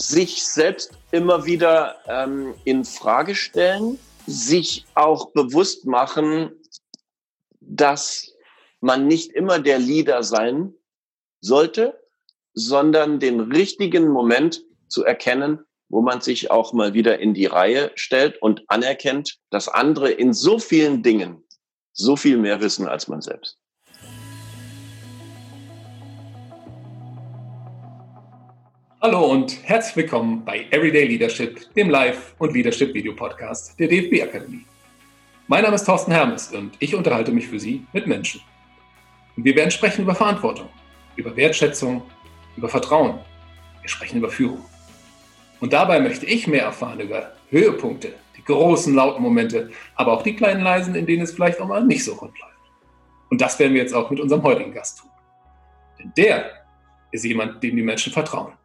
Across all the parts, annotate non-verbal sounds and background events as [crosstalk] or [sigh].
sich selbst immer wieder ähm, in Frage stellen, sich auch bewusst machen, dass man nicht immer der Leader sein sollte, sondern den richtigen Moment zu erkennen, wo man sich auch mal wieder in die Reihe stellt und anerkennt, dass andere in so vielen Dingen so viel mehr wissen als man selbst. Hallo und herzlich willkommen bei Everyday Leadership, dem Live- und Leadership-Video-Podcast der DFB Akademie. Mein Name ist Thorsten Hermes und ich unterhalte mich für Sie mit Menschen. Und wir werden sprechen über Verantwortung, über Wertschätzung, über Vertrauen. Wir sprechen über Führung. Und dabei möchte ich mehr erfahren über Höhepunkte, die großen, lauten Momente, aber auch die kleinen leisen, in denen es vielleicht auch mal nicht so rund läuft. Und das werden wir jetzt auch mit unserem heutigen Gast tun. Denn der ist jemand, dem die Menschen vertrauen.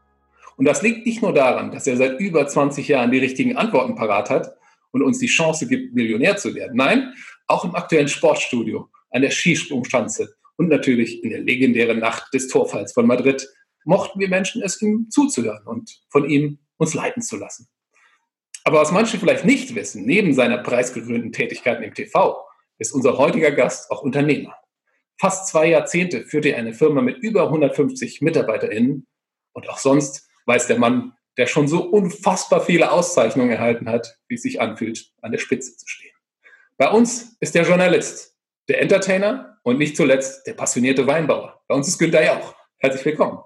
Und das liegt nicht nur daran, dass er seit über 20 Jahren die richtigen Antworten parat hat und uns die Chance gibt, Millionär zu werden. Nein, auch im aktuellen Sportstudio, an der Skisprungschanze und natürlich in der legendären Nacht des Torfalls von Madrid mochten wir Menschen es ihm zuzuhören und von ihm uns leiten zu lassen. Aber was manche vielleicht nicht wissen, neben seiner preisgekrönten Tätigkeiten im TV, ist unser heutiger Gast auch Unternehmer. Fast zwei Jahrzehnte führte er eine Firma mit über 150 MitarbeiterInnen und auch sonst weiß der Mann, der schon so unfassbar viele Auszeichnungen erhalten hat, wie es sich anfühlt, an der Spitze zu stehen. Bei uns ist der Journalist, der Entertainer und nicht zuletzt der passionierte Weinbauer. Bei uns ist Günther Jauch. Herzlich willkommen.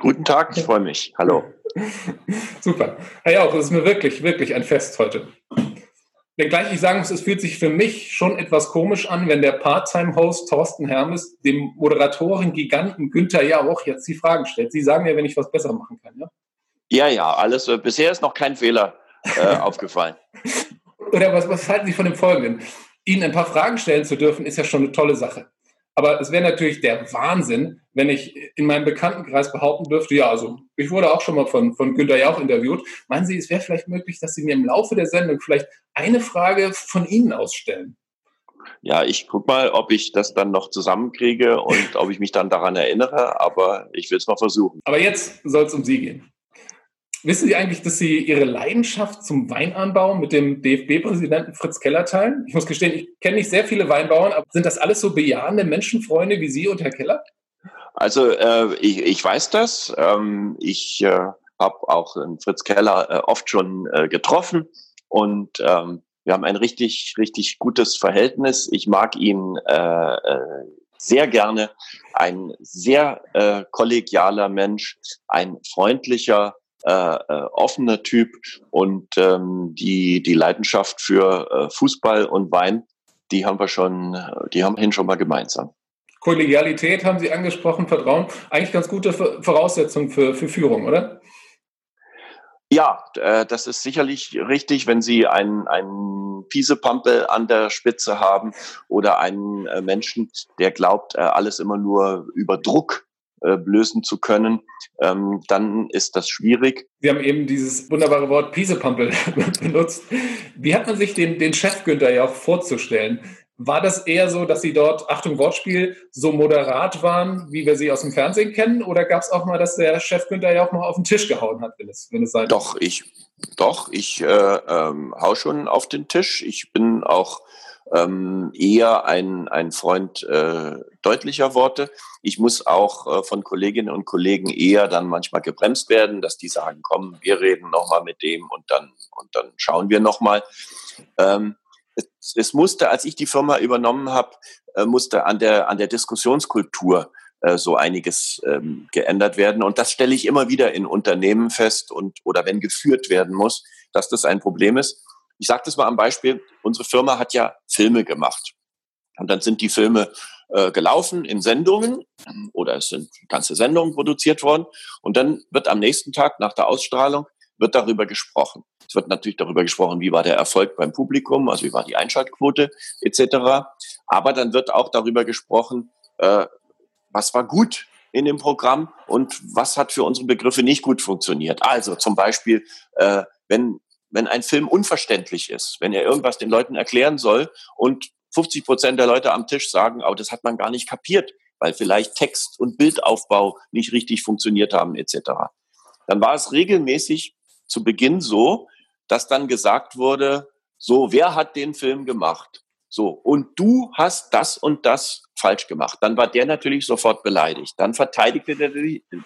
Guten Tag, ich freue mich. Hallo. [laughs] Super. Herr Jauch, es ist mir wirklich, wirklich ein Fest heute. Wenngleich ich sagen muss, es fühlt sich für mich schon etwas komisch an, wenn der Part-Time-Host Thorsten Hermes dem Moderatoren-Giganten Günther Jauch jetzt die Fragen stellt. Sie sagen mir, wenn ich was besser machen kann, ja? Ja, ja, alles. Äh, bisher ist noch kein Fehler äh, [laughs] aufgefallen. Oder was, was halten Sie von dem Folgenden? Ihnen ein paar Fragen stellen zu dürfen, ist ja schon eine tolle Sache. Aber es wäre natürlich der Wahnsinn, wenn ich in meinem Bekanntenkreis behaupten dürfte, ja, also ich wurde auch schon mal von, von Günter Jauch interviewt. Meinen Sie, es wäre vielleicht möglich, dass Sie mir im Laufe der Sendung vielleicht eine Frage von Ihnen ausstellen? Ja, ich gucke mal, ob ich das dann noch zusammenkriege und ob ich mich dann daran erinnere, aber ich will es mal versuchen. Aber jetzt soll es um Sie gehen. Wissen Sie eigentlich, dass Sie Ihre Leidenschaft zum Weinanbau mit dem DFB-Präsidenten Fritz Keller teilen? Ich muss gestehen, ich kenne nicht sehr viele Weinbauern, aber sind das alles so bejahende Menschenfreunde wie Sie und Herr Keller? Also äh, ich, ich weiß das. Ähm, ich äh, habe auch Fritz Keller äh, oft schon äh, getroffen und ähm, wir haben ein richtig, richtig gutes Verhältnis. Ich mag ihn äh, äh, sehr gerne. Ein sehr äh, kollegialer Mensch, ein freundlicher, äh, äh, offener Typ und ähm, die, die Leidenschaft für äh, Fußball und Wein, die haben wir schon, die haben wir schon mal gemeinsam. Kollegialität haben Sie angesprochen, Vertrauen, eigentlich ganz gute Voraussetzung für, für Führung, oder? Ja, äh, das ist sicherlich richtig, wenn Sie einen, einen Piesepampel an der Spitze haben oder einen äh, Menschen, der glaubt, äh, alles immer nur über Druck lösen zu können, ähm, dann ist das schwierig. Sie haben eben dieses wunderbare Wort Piesepampel [laughs] benutzt. Wie hat man sich den, den Chef Günther ja auch vorzustellen? War das eher so, dass Sie dort, Achtung Wortspiel, so moderat waren, wie wir sie aus dem Fernsehen kennen? Oder gab es auch mal, dass der Chef Günther ja auch mal auf den Tisch gehauen hat, wenn es, wenn es sein Doch, ich, doch, ich äh, ähm, hau schon auf den Tisch. Ich bin auch ähm, eher ein, ein Freund äh, deutlicher Worte. Ich muss auch äh, von Kolleginnen und Kollegen eher dann manchmal gebremst werden, dass die sagen, komm, wir reden nochmal mit dem und dann, und dann schauen wir nochmal. Ähm, es, es musste, als ich die Firma übernommen habe, äh, musste an der, an der Diskussionskultur äh, so einiges ähm, geändert werden. Und das stelle ich immer wieder in Unternehmen fest und oder wenn geführt werden muss, dass das ein Problem ist. Ich sage das mal am Beispiel, unsere Firma hat ja Filme gemacht. Und dann sind die Filme äh, gelaufen in Sendungen oder es sind ganze Sendungen produziert worden. Und dann wird am nächsten Tag nach der Ausstrahlung wird darüber gesprochen. Es wird natürlich darüber gesprochen, wie war der Erfolg beim Publikum, also wie war die Einschaltquote etc. Aber dann wird auch darüber gesprochen, äh, was war gut in dem Programm und was hat für unsere Begriffe nicht gut funktioniert. Also zum Beispiel, äh, wenn, wenn ein Film unverständlich ist, wenn er irgendwas den Leuten erklären soll und 50 Prozent der Leute am Tisch sagen, oh, das hat man gar nicht kapiert, weil vielleicht Text und Bildaufbau nicht richtig funktioniert haben etc dann war es regelmäßig zu Beginn so, dass dann gesagt wurde, so, wer hat den Film gemacht? So, und du hast das und das falsch gemacht. Dann war der natürlich sofort beleidigt. Dann verteidigte der,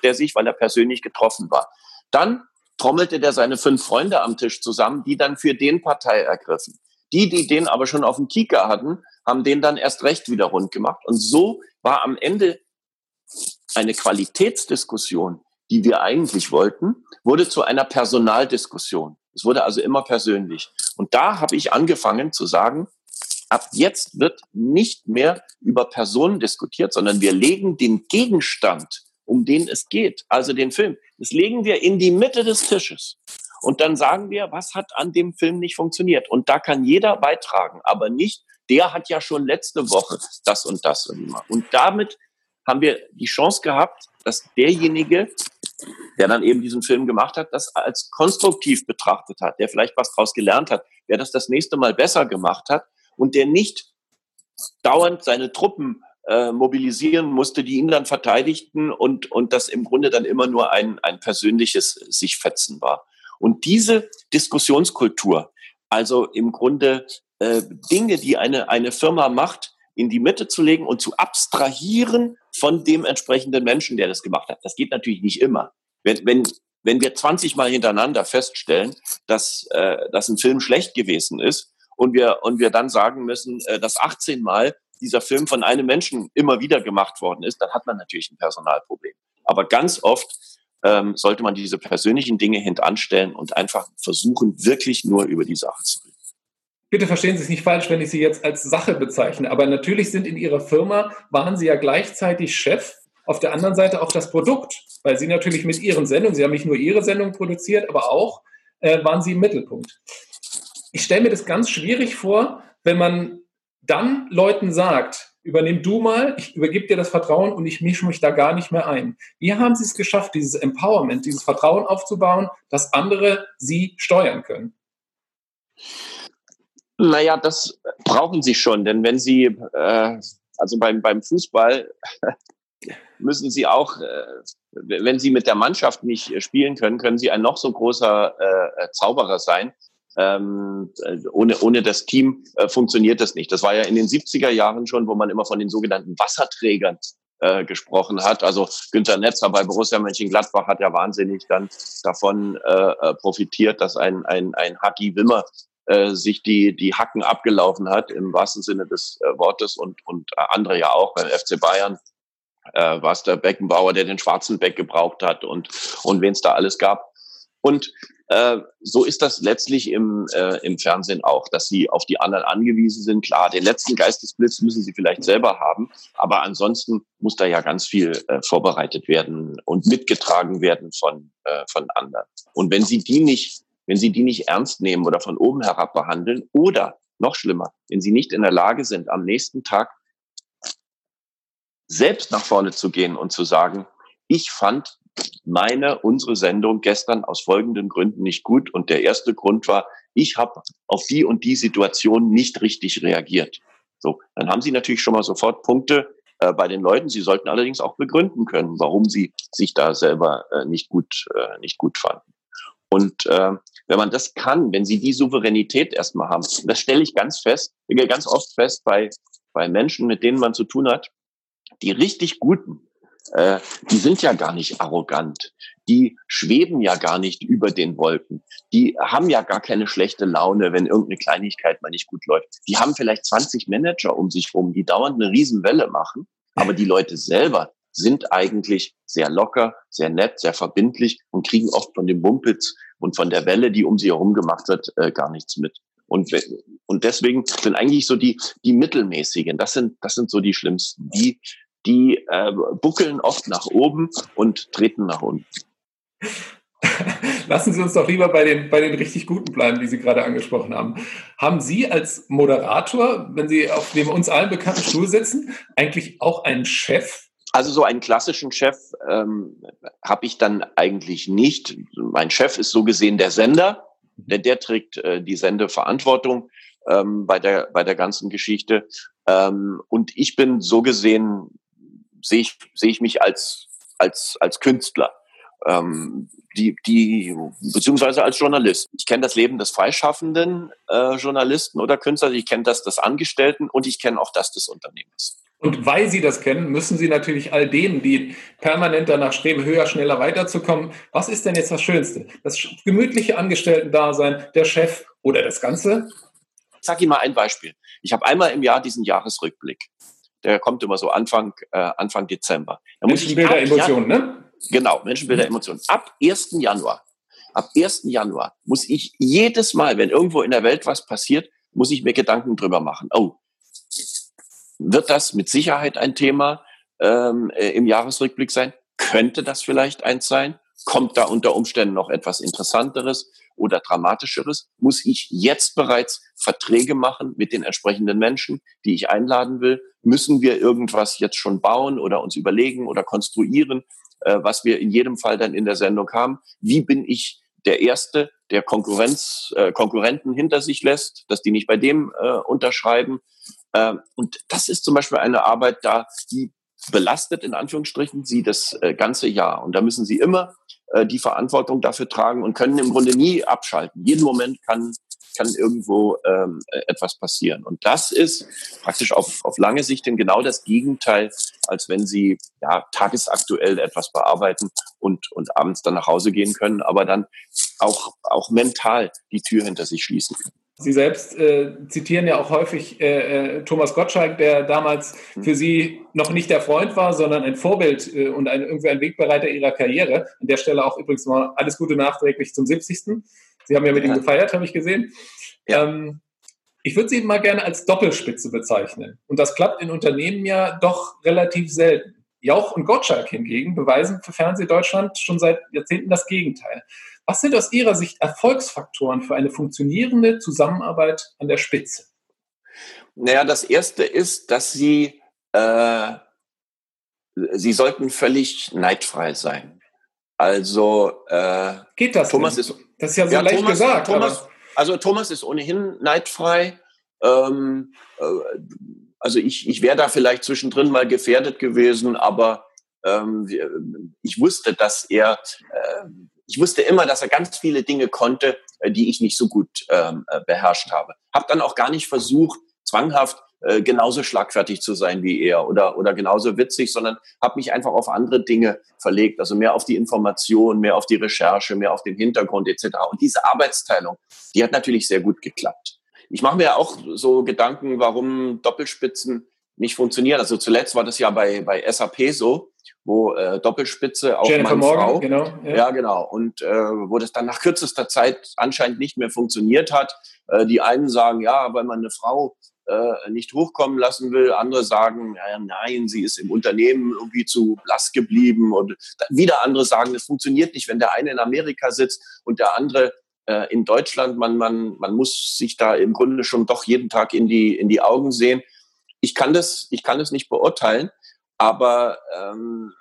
der sich, weil er persönlich getroffen war. Dann trommelte der seine fünf Freunde am Tisch zusammen, die dann für den Partei ergriffen. Die, die den aber schon auf dem Kieker hatten, haben den dann erst recht wieder rund gemacht. Und so war am Ende eine Qualitätsdiskussion, die wir eigentlich wollten, wurde zu einer Personaldiskussion. Es wurde also immer persönlich. Und da habe ich angefangen zu sagen, ab jetzt wird nicht mehr über Personen diskutiert, sondern wir legen den Gegenstand, um den es geht, also den Film, das legen wir in die Mitte des Tisches. Und dann sagen wir, was hat an dem Film nicht funktioniert? Und da kann jeder beitragen, aber nicht, der hat ja schon letzte Woche das und das und immer. Und damit haben wir die Chance gehabt, dass derjenige, der dann eben diesen Film gemacht hat, das als konstruktiv betrachtet hat, der vielleicht was daraus gelernt hat, der das das nächste Mal besser gemacht hat und der nicht dauernd seine Truppen äh, mobilisieren musste, die ihn dann verteidigten und, und das im Grunde dann immer nur ein, ein persönliches sich fetzen war. Und diese Diskussionskultur, also im Grunde äh, Dinge, die eine, eine Firma macht, in die Mitte zu legen und zu abstrahieren von dem entsprechenden Menschen, der das gemacht hat. Das geht natürlich nicht immer. Wenn, wenn, wenn wir 20 Mal hintereinander feststellen, dass, äh, dass ein Film schlecht gewesen ist und wir, und wir dann sagen müssen, äh, dass 18 Mal dieser Film von einem Menschen immer wieder gemacht worden ist, dann hat man natürlich ein Personalproblem. Aber ganz oft ähm, sollte man diese persönlichen Dinge hintanstellen und einfach versuchen, wirklich nur über die Sache zu reden. Bitte verstehen Sie es nicht falsch, wenn ich Sie jetzt als Sache bezeichne, aber natürlich sind in Ihrer Firma, waren Sie ja gleichzeitig Chef, auf der anderen Seite auch das Produkt, weil Sie natürlich mit Ihren Sendungen, Sie haben nicht nur Ihre Sendung produziert, aber auch äh, waren Sie im Mittelpunkt. Ich stelle mir das ganz schwierig vor, wenn man dann Leuten sagt, übernimm du mal, ich übergebe dir das Vertrauen und ich mische mich da gar nicht mehr ein. Wie haben Sie es geschafft, dieses Empowerment, dieses Vertrauen aufzubauen, dass andere Sie steuern können? Naja, das brauchen sie schon, denn wenn sie, äh, also beim, beim Fußball [laughs] müssen sie auch, äh, wenn sie mit der Mannschaft nicht spielen können, können sie ein noch so großer äh, Zauberer sein. Ähm, ohne, ohne das Team äh, funktioniert das nicht. Das war ja in den 70er Jahren schon, wo man immer von den sogenannten Wasserträgern äh, gesprochen hat. Also Günter Netzer bei Borussia Mönchengladbach hat ja wahnsinnig dann davon äh, äh profitiert, dass ein, ein, ein Haki Wimmer äh, sich die, die Hacken abgelaufen hat, im wahrsten Sinne des äh, Wortes und, und andere ja auch beim FC Bayern. Äh, war es der Beckenbauer, der den schwarzen Beck gebraucht hat und, und wen es da alles gab. Und äh, so ist das letztlich im, äh, im Fernsehen auch, dass sie auf die anderen angewiesen sind. Klar, den letzten Geistesblitz müssen sie vielleicht selber haben, aber ansonsten muss da ja ganz viel äh, vorbereitet werden und mitgetragen werden von, äh, von anderen. Und wenn sie die nicht wenn Sie die nicht ernst nehmen oder von oben herab behandeln oder noch schlimmer, wenn Sie nicht in der Lage sind, am nächsten Tag selbst nach vorne zu gehen und zu sagen, ich fand meine, unsere Sendung gestern aus folgenden Gründen nicht gut. Und der erste Grund war, ich habe auf die und die Situation nicht richtig reagiert. So, dann haben Sie natürlich schon mal sofort Punkte äh, bei den Leuten. Sie sollten allerdings auch begründen können, warum Sie sich da selber äh, nicht gut, äh, nicht gut fanden. Und äh, wenn man das kann, wenn sie die Souveränität erstmal haben, das stelle ich ganz fest, ganz oft fest bei, bei Menschen, mit denen man zu tun hat, die richtig guten, äh, die sind ja gar nicht arrogant, die schweben ja gar nicht über den Wolken, die haben ja gar keine schlechte Laune, wenn irgendeine Kleinigkeit mal nicht gut läuft. Die haben vielleicht 20 Manager um sich rum, die dauernd eine Riesenwelle machen, aber die Leute selber, sind eigentlich sehr locker, sehr nett, sehr verbindlich und kriegen oft von dem Mumpitz und von der Welle, die um sie herum gemacht wird, äh, gar nichts mit. Und, und deswegen sind eigentlich so die, die mittelmäßigen, das sind, das sind so die schlimmsten. Die, die äh, buckeln oft nach oben und treten nach unten. [laughs] Lassen Sie uns doch lieber bei den, bei den richtig Guten bleiben, die Sie gerade angesprochen haben. Haben Sie als Moderator, wenn Sie auf dem uns allen bekannten Stuhl sitzen, eigentlich auch einen Chef, also so einen klassischen Chef ähm, habe ich dann eigentlich nicht. Mein Chef ist so gesehen der Sender, denn der trägt äh, die Sendeverantwortung ähm, bei der bei der ganzen Geschichte. Ähm, und ich bin so gesehen sehe ich sehe ich mich als als als Künstler. ähm, die, die, beziehungsweise als Journalist. Ich kenne das Leben des freischaffenden äh, Journalisten oder Künstlers, ich kenne das des Angestellten und ich kenne auch das des Unternehmens. Und weil Sie das kennen, müssen Sie natürlich all denen, die permanent danach streben, höher, schneller weiterzukommen. Was ist denn jetzt das Schönste? Das gemütliche Angestellten-Dasein, der Chef oder das Ganze? Ich sage Ihnen mal ein Beispiel. Ich habe einmal im Jahr diesen Jahresrückblick. Der kommt immer so Anfang, äh, Anfang Dezember. Da Menschenbilder, Emotionen, ne? Genau, Menschenbilder, mhm. Emotionen. Ab 1. Januar, ab 1. Januar muss ich jedes Mal, wenn irgendwo in der Welt was passiert, muss ich mir Gedanken drüber machen. Oh, wird das mit Sicherheit ein Thema ähm, äh, im Jahresrückblick sein? Könnte das vielleicht eins sein? Kommt da unter Umständen noch etwas Interessanteres oder Dramatischeres? Muss ich jetzt bereits Verträge machen mit den entsprechenden Menschen, die ich einladen will? Müssen wir irgendwas jetzt schon bauen oder uns überlegen oder konstruieren, äh, was wir in jedem Fall dann in der Sendung haben? Wie bin ich der Erste, der Konkurrenz, äh, Konkurrenten hinter sich lässt, dass die nicht bei dem äh, unterschreiben? Ähm, und das ist zum Beispiel eine Arbeit da, die belastet in Anführungsstrichen sie das äh, ganze Jahr. Und da müssen sie immer äh, die Verantwortung dafür tragen und können im Grunde nie abschalten. Jeden Moment kann, kann irgendwo ähm, äh, etwas passieren. Und das ist praktisch auf, auf lange Sicht denn genau das Gegenteil, als wenn sie ja, tagesaktuell etwas bearbeiten und, und abends dann nach Hause gehen können, aber dann auch, auch mental die Tür hinter sich schließen können. Sie selbst äh, zitieren ja auch häufig äh, äh, Thomas Gottschalk, der damals hm. für Sie noch nicht der Freund war, sondern ein Vorbild äh, und ein, irgendwie ein Wegbereiter Ihrer Karriere. An der Stelle auch übrigens mal alles Gute nachträglich zum 70. Sie haben ja mit ja. ihm gefeiert, habe ich gesehen. Ja. Ähm, ich würde Sie mal gerne als Doppelspitze bezeichnen. Und das klappt in Unternehmen ja doch relativ selten. Jauch und Gottschalk hingegen beweisen für Fernsehdeutschland schon seit Jahrzehnten das Gegenteil. Was sind aus Ihrer Sicht Erfolgsfaktoren für eine funktionierende Zusammenarbeit an der Spitze? Naja, das erste ist, dass Sie, äh, Sie sollten völlig neidfrei sein. Also äh, geht das? Thomas denn? ist das ist ja so ja, leicht Thomas, gesagt. Thomas, also Thomas ist ohnehin neidfrei. Ähm, äh, also ich, ich wäre da vielleicht zwischendrin mal gefährdet gewesen, aber ähm, ich wusste, dass er äh, ich wusste immer, dass er ganz viele Dinge konnte, äh, die ich nicht so gut ähm, äh, beherrscht habe. Hab dann auch gar nicht versucht, zwanghaft äh, genauso schlagfertig zu sein wie er oder, oder genauso witzig, sondern habe mich einfach auf andere Dinge verlegt, also mehr auf die Information, mehr auf die Recherche, mehr auf den Hintergrund etc. Und diese Arbeitsteilung, die hat natürlich sehr gut geklappt. Ich mache mir auch so Gedanken, warum Doppelspitzen nicht funktionieren. Also zuletzt war das ja bei, bei SAP so, wo äh, Doppelspitze auch Jennifer Morgan, Frau, genau. Ja. ja, genau. Und äh, wo das dann nach kürzester Zeit anscheinend nicht mehr funktioniert hat. Äh, die einen sagen, ja, weil man eine Frau äh, nicht hochkommen lassen will. Andere sagen, ja, nein, sie ist im Unternehmen irgendwie zu blass geblieben. Und wieder andere sagen, es funktioniert nicht, wenn der eine in Amerika sitzt und der andere äh, in Deutschland. Man, man, man muss sich da im Grunde schon doch jeden Tag in die, in die Augen sehen. Ich kann das, ich kann das nicht beurteilen. Aber ähm,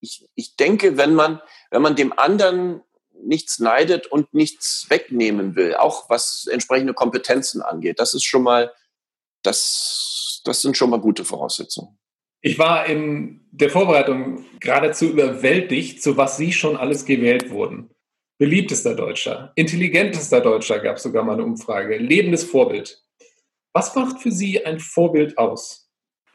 ich, ich denke, wenn man, wenn man dem anderen nichts neidet und nichts wegnehmen will, auch was entsprechende Kompetenzen angeht, das ist schon mal, das, das sind schon mal gute Voraussetzungen. Ich war in der Vorbereitung geradezu überwältigt, zu was Sie schon alles gewählt wurden. Beliebtester Deutscher, intelligentester Deutscher gab es sogar mal eine Umfrage, lebendes Vorbild. Was macht für Sie ein Vorbild aus?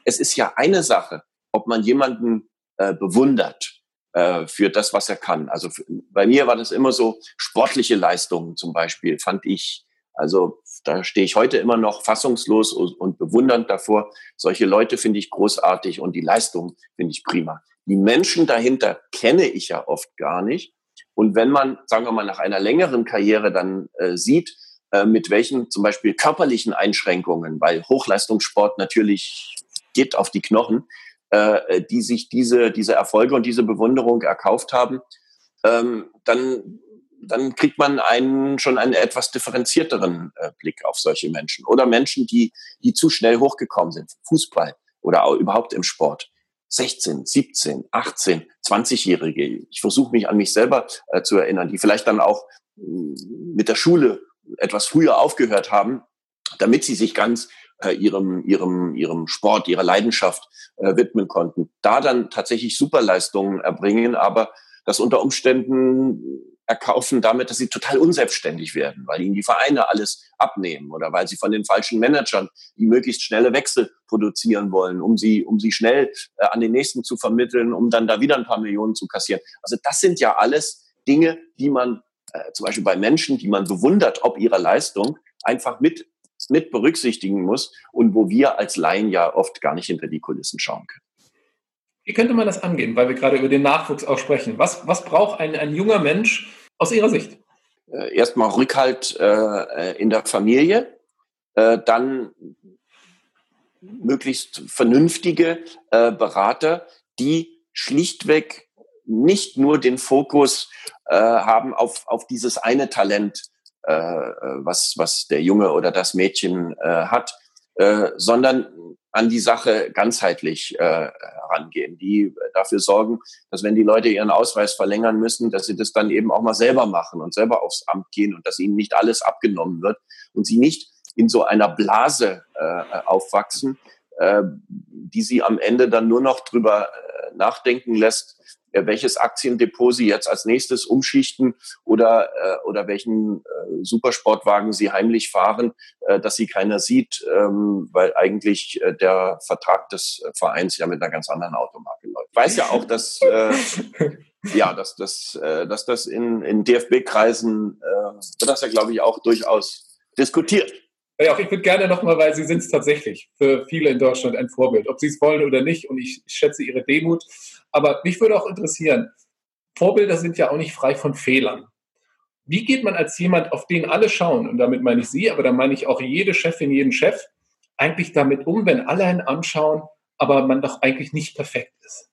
Es ist ja eine Sache, ob man jemanden äh, bewundert äh, für das, was er kann. Also für, bei mir war das immer so, sportliche Leistungen zum Beispiel fand ich, also da stehe ich heute immer noch fassungslos und, und bewundernd davor. Solche Leute finde ich großartig und die Leistung finde ich prima. Die Menschen dahinter kenne ich ja oft gar nicht. Und wenn man, sagen wir mal, nach einer längeren Karriere dann äh, sieht, äh, mit welchen zum Beispiel körperlichen Einschränkungen, weil Hochleistungssport natürlich geht auf die Knochen, äh, die sich diese, diese Erfolge und diese Bewunderung erkauft haben, ähm, dann, dann kriegt man einen, schon einen etwas differenzierteren äh, Blick auf solche Menschen. Oder Menschen, die, die zu schnell hochgekommen sind. Fußball oder auch überhaupt im Sport. 16, 17, 18, 20-Jährige. Ich versuche mich an mich selber äh, zu erinnern, die vielleicht dann auch mm, mit der Schule etwas früher aufgehört haben, damit sie sich ganz äh, ihrem, ihrem, ihrem Sport, ihrer Leidenschaft äh, widmen konnten, da dann tatsächlich Superleistungen erbringen, aber das unter Umständen erkaufen damit, dass sie total unselbstständig werden, weil ihnen die Vereine alles abnehmen oder weil sie von den falschen Managern die möglichst schnelle Wechsel produzieren wollen, um sie, um sie schnell äh, an den nächsten zu vermitteln, um dann da wieder ein paar Millionen zu kassieren. Also das sind ja alles Dinge, die man äh, zum Beispiel bei Menschen, die man bewundert, ob ihrer Leistung, einfach mit mit berücksichtigen muss und wo wir als Laien ja oft gar nicht hinter die Kulissen schauen können. Wie könnte man das angehen, weil wir gerade über den Nachwuchs auch sprechen? Was, was braucht ein, ein junger Mensch aus Ihrer Sicht? Äh, erstmal Rückhalt äh, in der Familie, äh, dann möglichst vernünftige äh, Berater, die schlichtweg nicht nur den Fokus äh, haben auf, auf dieses eine Talent, äh, was, was der Junge oder das Mädchen äh, hat, äh, sondern an die Sache ganzheitlich äh, rangehen, die dafür sorgen, dass wenn die Leute ihren Ausweis verlängern müssen, dass sie das dann eben auch mal selber machen und selber aufs Amt gehen und dass ihnen nicht alles abgenommen wird und sie nicht in so einer Blase äh, aufwachsen, äh, die sie am Ende dann nur noch drüber äh, nachdenken lässt, welches Aktiendepot Sie jetzt als nächstes umschichten oder, äh, oder welchen äh, Supersportwagen Sie heimlich fahren, äh, dass Sie keiner sieht, ähm, weil eigentlich äh, der Vertrag des Vereins ja mit einer ganz anderen Automarke läuft. Ich weiß ja auch, dass, äh, ja, dass, dass, äh, dass das in, in DFB-Kreisen, äh, wird das ja, glaube ich, auch durchaus diskutiert. Ja, ich würde gerne nochmal, weil Sie sind es tatsächlich für viele in Deutschland ein Vorbild, ob Sie es wollen oder nicht. Und ich schätze Ihre Demut. Aber mich würde auch interessieren, Vorbilder sind ja auch nicht frei von Fehlern. Wie geht man als jemand, auf den alle schauen, und damit meine ich Sie, aber da meine ich auch jede Chefin, jeden Chef, eigentlich damit um, wenn alle einen anschauen, aber man doch eigentlich nicht perfekt ist?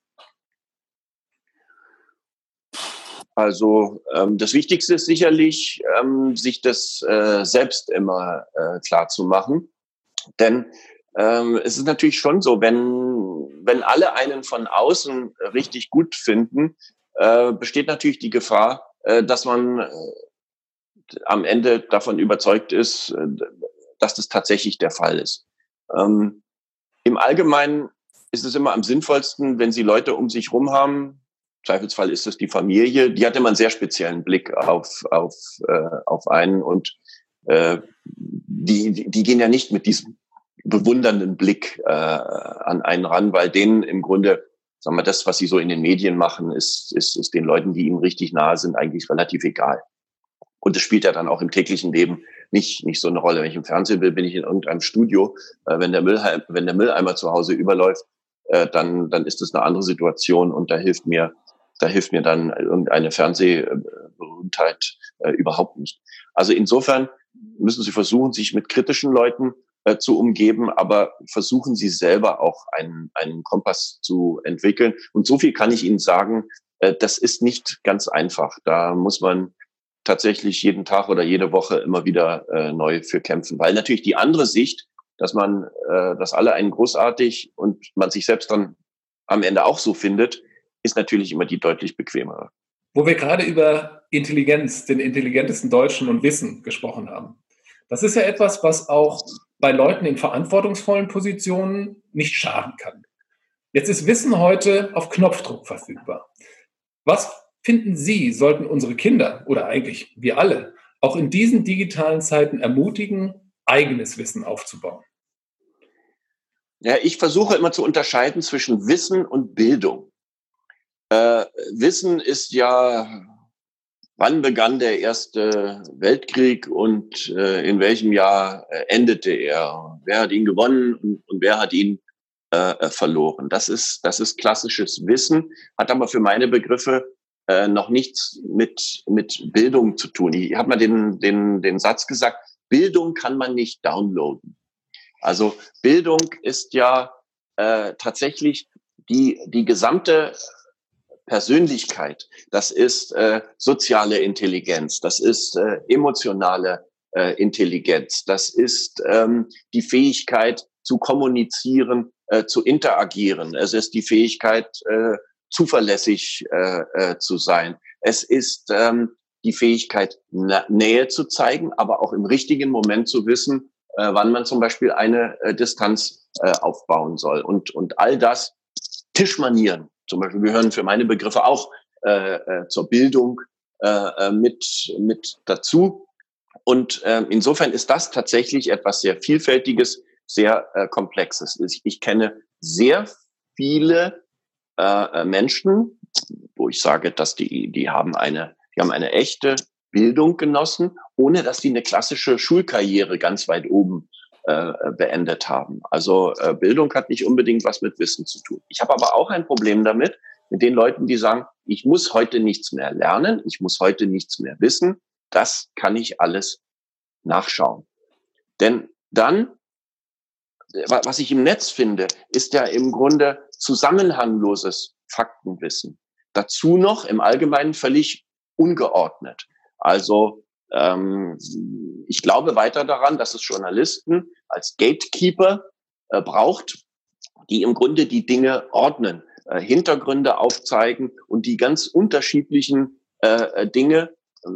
Also ähm, das Wichtigste ist sicherlich, ähm, sich das äh, selbst immer äh, klar zu machen. Denn ähm, es ist natürlich schon so, wenn, wenn alle einen von außen richtig gut finden, äh, besteht natürlich die Gefahr, äh, dass man äh, am Ende davon überzeugt ist, äh, dass das tatsächlich der Fall ist. Ähm, Im Allgemeinen ist es immer am sinnvollsten, wenn Sie Leute um sich rum haben, Zweifelsfall ist es die Familie, die hat immer einen sehr speziellen Blick auf, auf, äh, auf einen und äh, die, die gehen ja nicht mit diesem bewundernden Blick äh, an einen ran, weil denen im Grunde, sagen wir, das, was sie so in den Medien machen, ist, ist, ist den Leuten, die ihnen richtig nahe sind, eigentlich relativ egal. Und es spielt ja dann auch im täglichen Leben nicht, nicht so eine Rolle. Wenn ich im Fernsehen will, bin ich in irgendeinem Studio. Äh, wenn, der Müllheim, wenn der Mülleimer zu Hause überläuft, äh, dann, dann ist das eine andere Situation und da hilft mir da hilft mir dann irgendeine Fernsehberühmtheit äh, überhaupt nicht. Also insofern müssen Sie versuchen, sich mit kritischen Leuten äh, zu umgeben, aber versuchen Sie selber auch einen, einen Kompass zu entwickeln. Und so viel kann ich Ihnen sagen, äh, das ist nicht ganz einfach. Da muss man tatsächlich jeden Tag oder jede Woche immer wieder äh, neu für kämpfen, weil natürlich die andere Sicht, dass man, äh, dass alle einen großartig und man sich selbst dann am Ende auch so findet, ist natürlich immer die deutlich bequemere. Wo wir gerade über Intelligenz, den intelligentesten Deutschen und Wissen gesprochen haben. Das ist ja etwas, was auch bei Leuten in verantwortungsvollen Positionen nicht schaden kann. Jetzt ist Wissen heute auf Knopfdruck verfügbar. Was finden Sie, sollten unsere Kinder oder eigentlich wir alle auch in diesen digitalen Zeiten ermutigen, eigenes Wissen aufzubauen? Ja, ich versuche immer zu unterscheiden zwischen Wissen und Bildung. Äh, Wissen ist ja, wann begann der Erste Weltkrieg und äh, in welchem Jahr äh, endete er? Wer hat ihn gewonnen und, und wer hat ihn äh, äh, verloren? Das ist, das ist klassisches Wissen, hat aber für meine Begriffe äh, noch nichts mit, mit Bildung zu tun. Ich habe mal den, den, den Satz gesagt, Bildung kann man nicht downloaden. Also Bildung ist ja äh, tatsächlich die, die gesamte Persönlichkeit, das ist äh, soziale Intelligenz, das ist äh, emotionale äh, Intelligenz, das ist ähm, die Fähigkeit zu kommunizieren, äh, zu interagieren. Es ist die Fähigkeit, äh, zuverlässig äh, äh, zu sein. Es ist ähm, die Fähigkeit, Nähe zu zeigen, aber auch im richtigen Moment zu wissen, äh, wann man zum Beispiel eine äh, Distanz äh, aufbauen soll. Und, und all das, Tischmanieren zum Beispiel gehören für meine Begriffe auch äh, äh, zur Bildung äh, äh mit, mit dazu. Und äh, insofern ist das tatsächlich etwas sehr Vielfältiges, sehr äh, Komplexes. Ich, ich kenne sehr viele äh, Menschen, wo ich sage, dass die, die haben eine, die haben eine echte Bildung genossen, ohne dass die eine klassische Schulkarriere ganz weit oben äh, beendet haben. Also äh, Bildung hat nicht unbedingt was mit Wissen zu tun. Ich habe aber auch ein Problem damit, mit den Leuten, die sagen, ich muss heute nichts mehr lernen, ich muss heute nichts mehr wissen, das kann ich alles nachschauen. Denn dann, was ich im Netz finde, ist ja im Grunde zusammenhangloses Faktenwissen. Dazu noch im Allgemeinen völlig ungeordnet. Also ähm, ich glaube weiter daran, dass es Journalisten als Gatekeeper äh, braucht, die im Grunde die Dinge ordnen, äh, Hintergründe aufzeigen und die ganz unterschiedlichen äh, Dinge äh,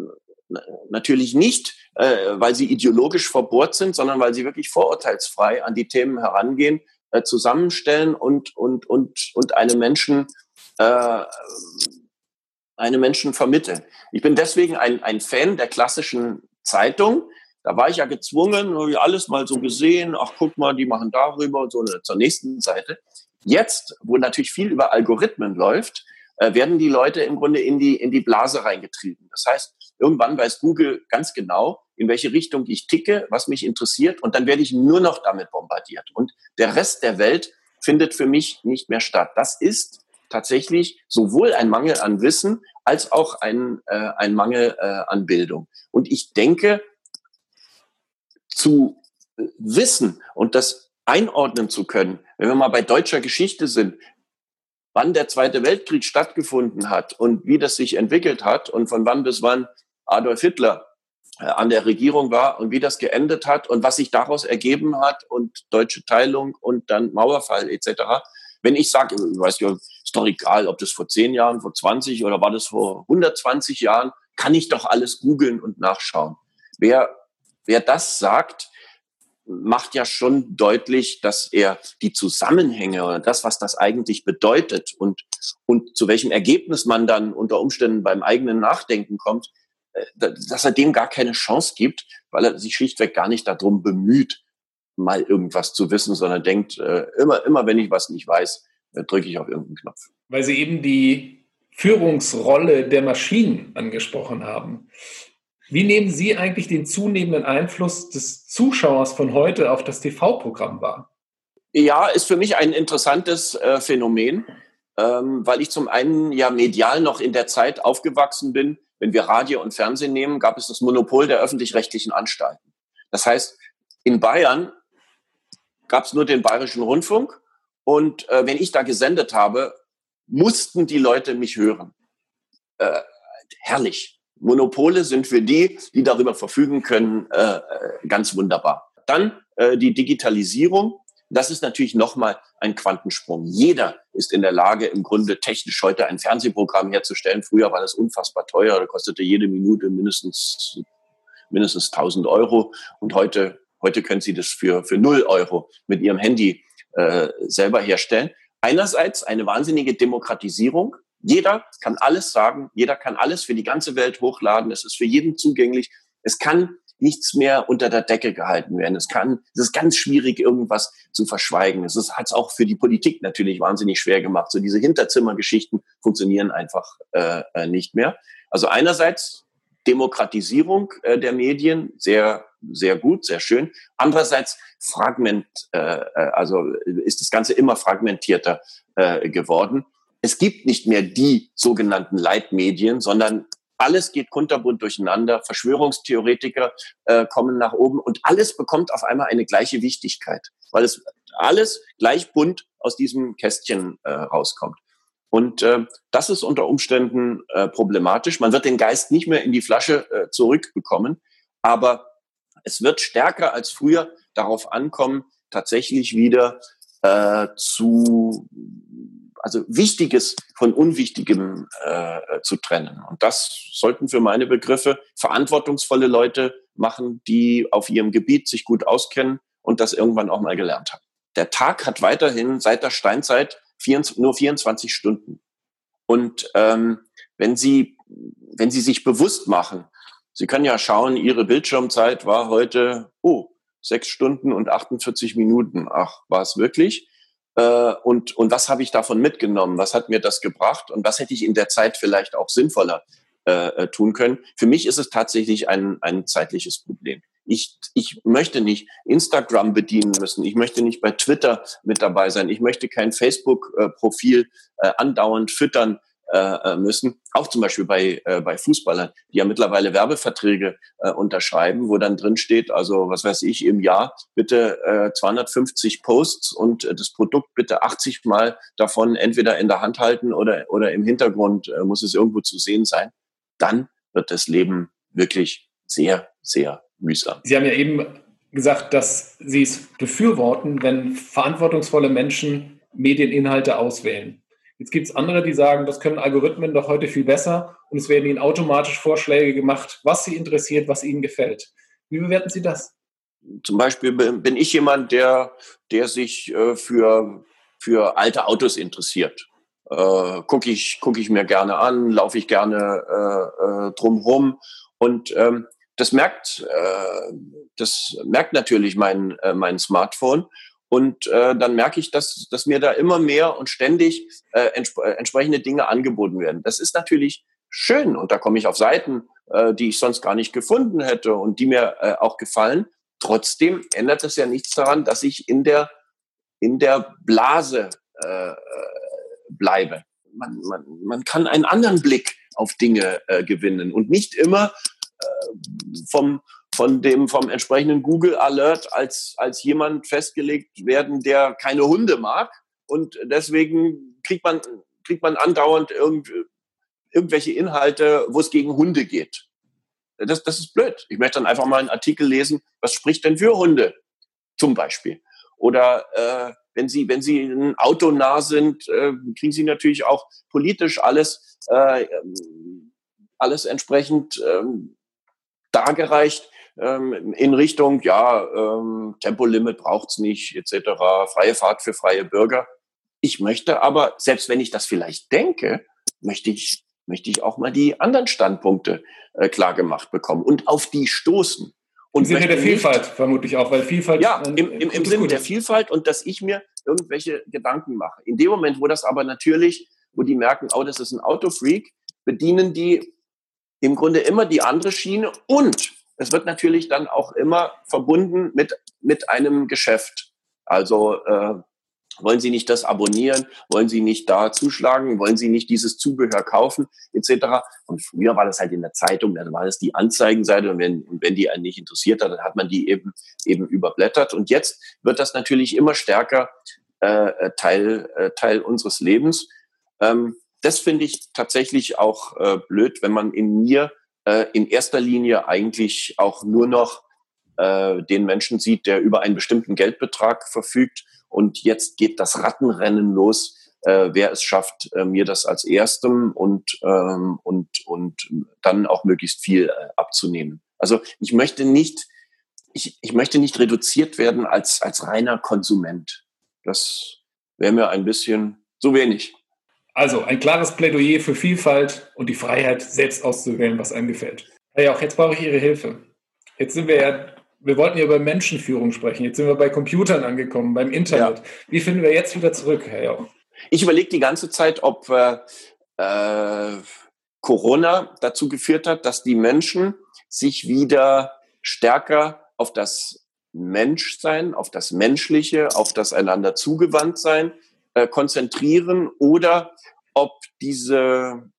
natürlich nicht, äh, weil sie ideologisch verbohrt sind, sondern weil sie wirklich vorurteilsfrei an die Themen herangehen, äh, zusammenstellen und und und und eine Menschen äh, eine Menschen vermitteln. Ich bin deswegen ein, ein Fan der klassischen Zeitung. Da war ich ja gezwungen, alles mal so gesehen, ach guck mal, die machen darüber und so zur nächsten Seite. Jetzt, wo natürlich viel über Algorithmen läuft, äh, werden die Leute im Grunde in die, in die Blase reingetrieben. Das heißt, irgendwann weiß Google ganz genau, in welche Richtung ich ticke, was mich interessiert, und dann werde ich nur noch damit bombardiert. Und der Rest der Welt findet für mich nicht mehr statt. Das ist tatsächlich sowohl ein Mangel an Wissen als auch ein, äh, ein Mangel äh, an Bildung. Und ich denke, zu wissen und das einordnen zu können, wenn wir mal bei deutscher Geschichte sind, wann der Zweite Weltkrieg stattgefunden hat und wie das sich entwickelt hat und von wann bis wann Adolf Hitler äh, an der Regierung war und wie das geendet hat und was sich daraus ergeben hat und deutsche Teilung und dann Mauerfall etc. Wenn ich sage, ich weiß ist doch egal, ob das vor zehn Jahren, vor 20 oder war das vor 120 Jahren, kann ich doch alles googeln und nachschauen. Wer, wer das sagt, macht ja schon deutlich, dass er die Zusammenhänge oder das, was das eigentlich bedeutet und, und zu welchem Ergebnis man dann unter Umständen beim eigenen Nachdenken kommt, äh, dass er dem gar keine Chance gibt, weil er sich schlichtweg gar nicht darum bemüht, mal irgendwas zu wissen, sondern denkt, äh, immer, immer wenn ich was nicht weiß, äh, drücke ich auf irgendeinen Knopf. Weil Sie eben die Führungsrolle der Maschinen angesprochen haben. Wie nehmen Sie eigentlich den zunehmenden Einfluss des Zuschauers von heute auf das TV-Programm wahr? Ja, ist für mich ein interessantes äh, Phänomen, ähm, weil ich zum einen ja medial noch in der Zeit aufgewachsen bin. Wenn wir Radio und Fernsehen nehmen, gab es das Monopol der öffentlich-rechtlichen Anstalten. Das heißt, in Bayern gab es nur den Bayerischen Rundfunk. Und äh, wenn ich da gesendet habe, mussten die Leute mich hören. Äh, herrlich. Monopole sind für die, die darüber verfügen können, äh, äh ganz wunderbar. Dann äh, die Digitalisierung. Das ist natürlich nochmal ein Quantensprung. Jeder ist in der Lage, im Grunde technisch heute ein Fernsehprogramm herzustellen. Früher war das unfassbar teuer. Da kostete jede Minute mindestens, mindestens 1000 Euro. Und heute Heute können Sie das für, für 0 Euro mit Ihrem Handy äh, selber herstellen. Einerseits eine wahnsinnige Demokratisierung. Jeder kann alles sagen, jeder kann alles für die ganze Welt hochladen. Es ist für jeden zugänglich. Es kann nichts mehr unter der Decke gehalten werden. Es kann, es ist ganz schwierig, irgendwas zu verschweigen. Es ist, hat es auch für die Politik natürlich wahnsinnig schwer gemacht. So diese Hinterzimmergeschichten funktionieren einfach äh, äh nicht mehr. Also einerseits Demokratisierung äh, der Medien, sehr, sehr gut, sehr schön. Andererseits Fragment, äh, äh, also ist das Ganze immer fragmentierter äh, geworden. Es gibt nicht mehr die sogenannten Leitmedien, sondern alles geht kunterbunt durcheinander. Verschwörungstheoretiker äh, kommen nach oben und alles bekommt auf einmal eine gleiche Wichtigkeit, weil es alles gleich bunt aus diesem Kästchen äh, rauskommt. Und äh, das ist unter Umständen äh, problematisch. Man wird den Geist nicht mehr in die Flasche äh, zurückbekommen, aber es wird stärker als früher darauf ankommen, tatsächlich wieder äh, zu also Wichtiges von Unwichtigem äh, zu trennen. Und das sollten für meine Begriffe verantwortungsvolle Leute machen, die auf ihrem Gebiet sich gut auskennen und das irgendwann auch mal gelernt haben. Der Tag hat weiterhin seit der Steinzeit 24, nur 24 Stunden. Und ähm, wenn Sie, wenn Sie sich bewusst machen, Sie können ja schauen, Ihre Bildschirmzeit war heute, oh, sechs Stunden und 48 Minuten. Ach, war es wirklich? Äh, und, und was habe ich davon mitgenommen? Was hat mir das gebracht? Und was hätte ich in der Zeit vielleicht auch sinnvoller äh, äh tun können? Für mich ist es tatsächlich ein, ein zeitliches Problem. Ich, ich möchte nicht Instagram bedienen müssen. Ich möchte nicht bei Twitter mit dabei sein. Ich möchte kein Facebook-Profil äh, andauernd füttern äh, äh, müssen. Auch zum Beispiel bei, äh, bei Fußballern, die ja mittlerweile Werbeverträge äh, unterschreiben, wo dann drin steht, also was weiß ich, im Jahr bitte äh, 250 Posts und äh, das Produkt bitte 80 Mal davon entweder in der Hand halten oder, oder im Hintergrund äh, muss es irgendwo zu sehen sein. Dann wird das Leben wirklich sehr, sehr mühsam. Sie haben ja eben gesagt, dass Sie es befürworten, wenn verantwortungsvolle Menschen Medieninhalte auswählen. Jetzt gibt es andere, die sagen, das können Algorithmen doch heute viel besser und es werden ihnen automatisch Vorschläge gemacht, was sie interessiert, was ihnen gefällt. Wie bewerten Sie das? Zum Beispiel bin ich jemand, der, der sich äh, für, für alte Autos interessiert. Äh, Gucke ich, guck ich mir gerne an, laufe ich gerne äh, äh, drumherum. Und ähm, das merkt, äh, das merkt natürlich mein, äh, mein Smartphone. Und äh, dann merke ich, dass, dass mir da immer mehr und ständig äh, entsp äh, entsprechende Dinge angeboten werden. Das ist natürlich schön und da komme ich auf Seiten, äh, die ich sonst gar nicht gefunden hätte und die mir äh, auch gefallen. Trotzdem ändert es ja nichts daran, dass ich in der, in der Blase äh, äh bleibe. Man, man, man kann einen anderen Blick auf Dinge äh, gewinnen und nicht immer äh, vom, von dem, vom entsprechenden Google Alert als, als jemand festgelegt werden, der keine Hunde mag. Und deswegen kriegt man, kriegt man andauernd irgend, irgendwelche Inhalte, wo es gegen Hunde geht. Das, das ist blöd. Ich möchte dann einfach mal einen Artikel lesen, was spricht denn für Hunde? Zum Beispiel. Oder äh, wenn Sie, wenn Sie ein Auto nah sind, äh, kriegen Sie natürlich auch politisch alles, äh, alles entsprechend ähm, dargereicht ähm, in Richtung, ja, ähm, Tempolimit braucht's nicht, etc., freie Fahrt für freie Bürger. Ich möchte aber, selbst wenn ich das vielleicht denke, möchte ich, möchte ich auch mal die anderen Standpunkte äh, klar gemacht bekommen und auf die stoßen. Und Im Sinne der Vielfalt nicht, vermutlich auch, weil Vielfalt. Ja, im, im, im Sinne der Vielfalt und dass ich mir irgendwelche Gedanken mache. In dem Moment, wo das aber natürlich, wo die merken, oh, das ist ein Autofreak, bedienen die im Grunde immer die andere Schiene und es wird natürlich dann auch immer verbunden mit, mit einem Geschäft. Also äh, wollen Sie nicht das abonnieren? Wollen Sie nicht da zuschlagen? Wollen Sie nicht dieses Zubehör kaufen? Etc. Und früher war das halt in der Zeitung, dann war das die Anzeigenseite und wenn, und wenn die einen nicht interessiert hat, dann hat man die eben, eben überblättert. Und jetzt wird das natürlich immer stärker äh, Teil, äh, Teil unseres Lebens. Ähm, das finde ich tatsächlich auch äh, blöd, wenn man in mir äh, in erster Linie eigentlich auch nur noch äh, den Menschen sieht, der über einen bestimmten Geldbetrag verfügt. Und jetzt geht das Rattenrennen los, äh, wer es schafft, äh, mir das als erstem und, ähm, und, und dann auch möglichst viel äh, abzunehmen. Also ich möchte nicht, ich, ich möchte nicht reduziert werden als, als reiner Konsument. Das wäre mir ein bisschen zu wenig. Also ein klares Plädoyer für Vielfalt und die Freiheit, selbst auszuwählen, was einem gefällt. Ja, auch jetzt brauche ich Ihre Hilfe. Jetzt sind wir ja, wir wollten ja über Menschenführung sprechen. Jetzt sind wir bei Computern angekommen, beim Internet. Ja. Wie finden wir jetzt wieder zurück, Herr Jauch? Ich überlege die ganze Zeit, ob äh, äh, Corona dazu geführt hat, dass die Menschen sich wieder stärker auf das Menschsein, auf das Menschliche, auf das einander zugewandt sein äh, konzentrieren oder ob diese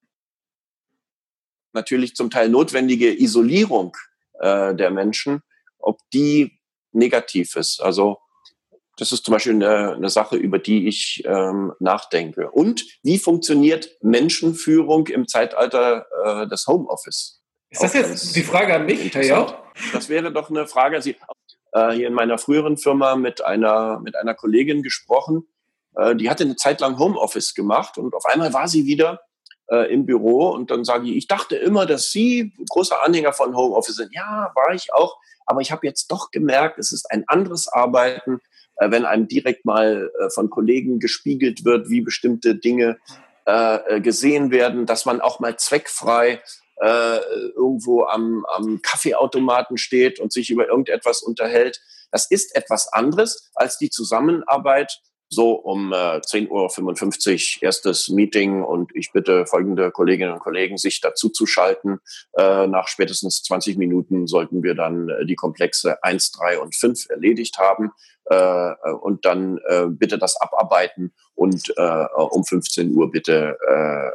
natürlich zum Teil notwendige Isolierung äh, der Menschen, ob die negativ ist. Also das ist zum Beispiel eine, eine Sache, über die ich ähm, nachdenke. Und wie funktioniert Menschenführung im Zeitalter äh, des Homeoffice? Ist das jetzt die Frage an mich, Herr ja? Das wäre doch eine Frage. Sie äh, hier in meiner früheren Firma mit einer mit einer Kollegin gesprochen, äh, die hatte eine Zeit lang Homeoffice gemacht und auf einmal war sie wieder äh, im Büro und dann sage ich, ich dachte immer, dass Sie großer Anhänger von Homeoffice sind. Ja, war ich auch, aber ich habe jetzt doch gemerkt, es ist ein anderes Arbeiten, äh, wenn einem direkt mal äh, von Kollegen gespiegelt wird, wie bestimmte Dinge äh, gesehen werden, dass man auch mal zweckfrei äh, irgendwo am, am Kaffeeautomaten steht und sich über irgendetwas unterhält. Das ist etwas anderes als die Zusammenarbeit so um äh, 10.55 Uhr erstes Meeting und ich bitte folgende Kolleginnen und Kollegen, sich dazu zu schalten. Äh, nach spätestens 20 Minuten sollten wir dann äh, die Komplexe 1, 3 und 5 erledigt haben äh, und dann äh, bitte das abarbeiten und äh, um 15 Uhr bitte äh,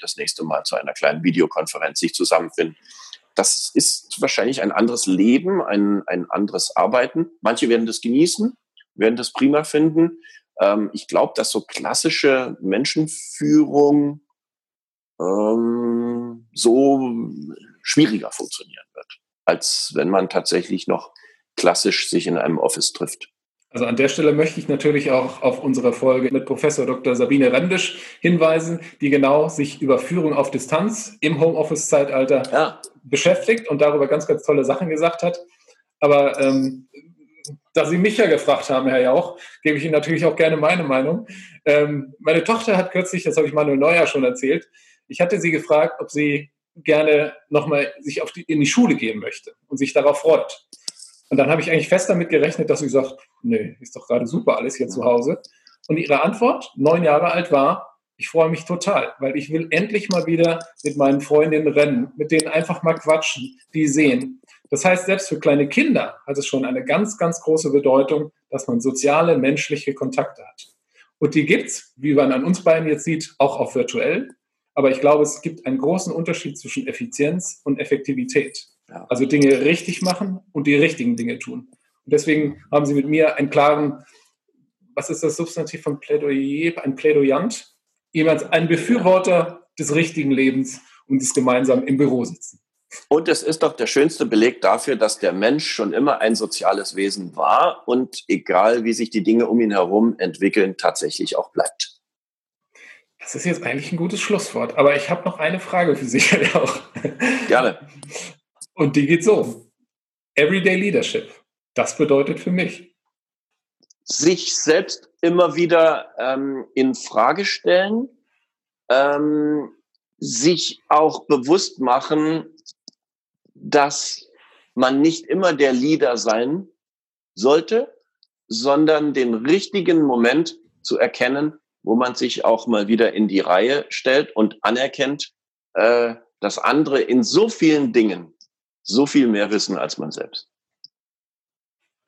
das nächste Mal zu einer kleinen Videokonferenz sich zusammenfinden. Das ist wahrscheinlich ein anderes Leben, ein, ein anderes Arbeiten. Manche werden das genießen, werden das prima finden. Ähm, ich glaube, dass so klassische Menschenführung ähm, so schwieriger funktionieren wird, als wenn man tatsächlich noch klassisch sich in einem Office trifft. Also an der Stelle möchte ich natürlich auch auf unsere Folge mit Professor Dr. Sabine Rendisch hinweisen, die genau sich über Führung auf Distanz im Homeoffice-Zeitalter ja. beschäftigt und darüber ganz, ganz tolle Sachen gesagt hat. Aber ähm, da Sie mich ja gefragt haben, Herr Jauch, gebe ich Ihnen natürlich auch gerne meine Meinung. Ähm, meine Tochter hat kürzlich, das habe ich Manuel Neuer schon erzählt, ich hatte sie gefragt, ob sie gerne nochmal sich die, in die Schule gehen möchte und sich darauf freut. Und dann habe ich eigentlich fest damit gerechnet, dass sie sagt, nee, ist doch gerade super alles hier zu Hause. Und ihre Antwort, neun Jahre alt, war, ich freue mich total, weil ich will endlich mal wieder mit meinen Freundinnen rennen, mit denen einfach mal quatschen, die sehen. Das heißt, selbst für kleine Kinder hat es schon eine ganz, ganz große Bedeutung, dass man soziale, menschliche Kontakte hat. Und die gibt's, wie man an uns beiden jetzt sieht, auch auf virtuell. Aber ich glaube, es gibt einen großen Unterschied zwischen Effizienz und Effektivität. Also Dinge richtig machen und die richtigen Dinge tun. Und deswegen haben Sie mit mir einen klaren, was ist das Substantiv von Plädoyer, ein Plädoyant, jemand, ein Befürworter des richtigen Lebens und des gemeinsam im Büro sitzen. Und es ist doch der schönste Beleg dafür, dass der Mensch schon immer ein soziales Wesen war und egal wie sich die Dinge um ihn herum entwickeln, tatsächlich auch bleibt. Das ist jetzt eigentlich ein gutes Schlusswort, aber ich habe noch eine Frage für Sie auch. Gerne. Und die geht so. Everyday Leadership. Das bedeutet für mich. Sich selbst immer wieder ähm, in Frage stellen, ähm, sich auch bewusst machen, dass man nicht immer der Leader sein sollte, sondern den richtigen Moment zu erkennen, wo man sich auch mal wieder in die Reihe stellt und anerkennt, äh, dass andere in so vielen Dingen so viel mehr wissen als man selbst.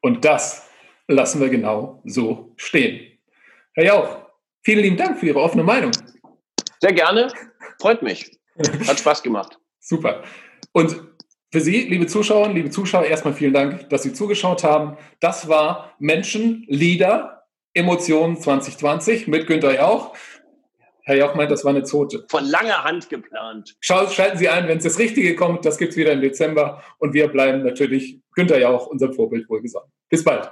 Und das lassen wir genau so stehen. Herr Jauch, vielen lieben Dank für Ihre offene Meinung. Sehr gerne, freut mich. [laughs] Hat Spaß gemacht. Super. Und für Sie, liebe Zuschauerinnen, liebe Zuschauer, erstmal vielen Dank, dass Sie zugeschaut haben. Das war Menschen, Lieder, Emotionen 2020 mit Günter Jauch. Herr Jauch meint, das war eine Zote. Von langer Hand geplant. Schau, schalten Sie ein, wenn es das Richtige kommt. Das gibt es wieder im Dezember. Und wir bleiben natürlich Günter Jauch, unser Vorbild, wohlgesonnen. Bis bald.